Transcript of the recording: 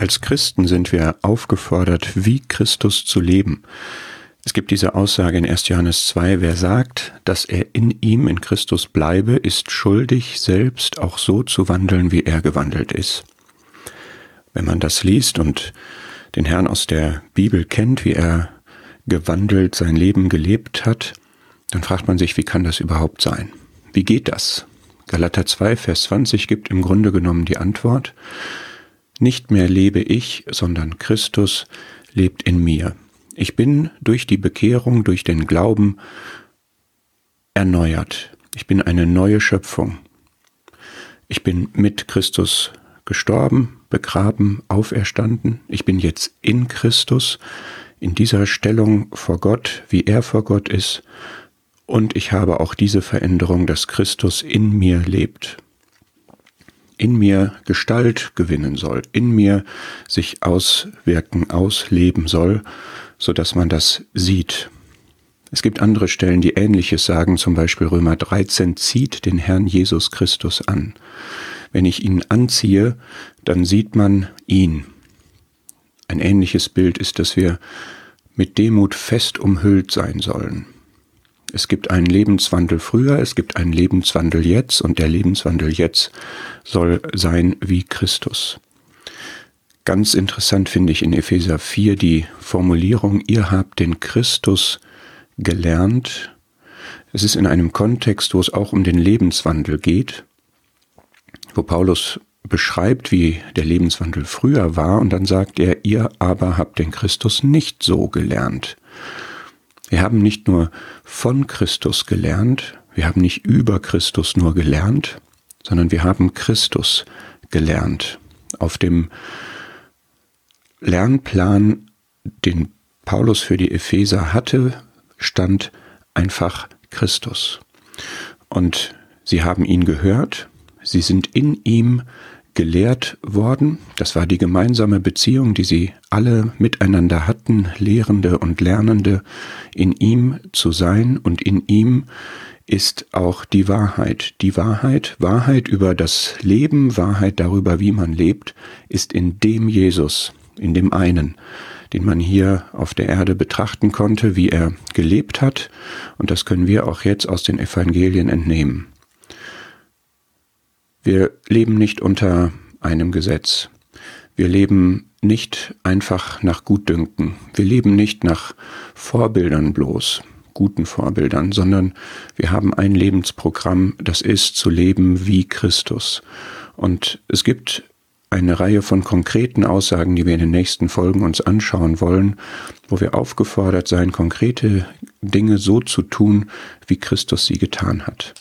Als Christen sind wir aufgefordert, wie Christus zu leben. Es gibt diese Aussage in 1. Johannes 2, wer sagt, dass er in ihm, in Christus bleibe, ist schuldig, selbst auch so zu wandeln, wie er gewandelt ist. Wenn man das liest und den Herrn aus der Bibel kennt, wie er gewandelt sein Leben gelebt hat, dann fragt man sich, wie kann das überhaupt sein? Wie geht das? Galater 2, Vers 20 gibt im Grunde genommen die Antwort, nicht mehr lebe ich, sondern Christus lebt in mir. Ich bin durch die Bekehrung, durch den Glauben erneuert. Ich bin eine neue Schöpfung. Ich bin mit Christus gestorben, begraben, auferstanden. Ich bin jetzt in Christus, in dieser Stellung vor Gott, wie er vor Gott ist. Und ich habe auch diese Veränderung, dass Christus in mir lebt in mir Gestalt gewinnen soll, in mir sich auswirken, ausleben soll, so dass man das sieht. Es gibt andere Stellen, die Ähnliches sagen, zum Beispiel Römer 13, zieht den Herrn Jesus Christus an. Wenn ich ihn anziehe, dann sieht man ihn. Ein ähnliches Bild ist, dass wir mit Demut fest umhüllt sein sollen. Es gibt einen Lebenswandel früher, es gibt einen Lebenswandel jetzt und der Lebenswandel jetzt soll sein wie Christus. Ganz interessant finde ich in Epheser 4 die Formulierung, ihr habt den Christus gelernt. Es ist in einem Kontext, wo es auch um den Lebenswandel geht, wo Paulus beschreibt, wie der Lebenswandel früher war, und dann sagt er, ihr aber habt den Christus nicht so gelernt. Wir haben nicht nur von Christus gelernt, wir haben nicht über Christus nur gelernt, sondern wir haben Christus gelernt. Auf dem Lernplan, den Paulus für die Epheser hatte, stand einfach Christus. Und sie haben ihn gehört, sie sind in ihm gelehrt worden. Das war die gemeinsame Beziehung, die sie alle miteinander hatten, Lehrende und Lernende, in ihm zu sein und in ihm ist auch die Wahrheit. Die Wahrheit, Wahrheit über das Leben, Wahrheit darüber, wie man lebt, ist in dem Jesus, in dem einen, den man hier auf der Erde betrachten konnte, wie er gelebt hat. Und das können wir auch jetzt aus den Evangelien entnehmen. Wir leben nicht unter einem Gesetz. Wir leben nicht einfach nach Gutdünken. Wir leben nicht nach Vorbildern bloß, guten Vorbildern, sondern wir haben ein Lebensprogramm, das ist zu leben wie Christus. Und es gibt eine Reihe von konkreten Aussagen, die wir in den nächsten Folgen uns anschauen wollen, wo wir aufgefordert sein, konkrete Dinge so zu tun, wie Christus sie getan hat.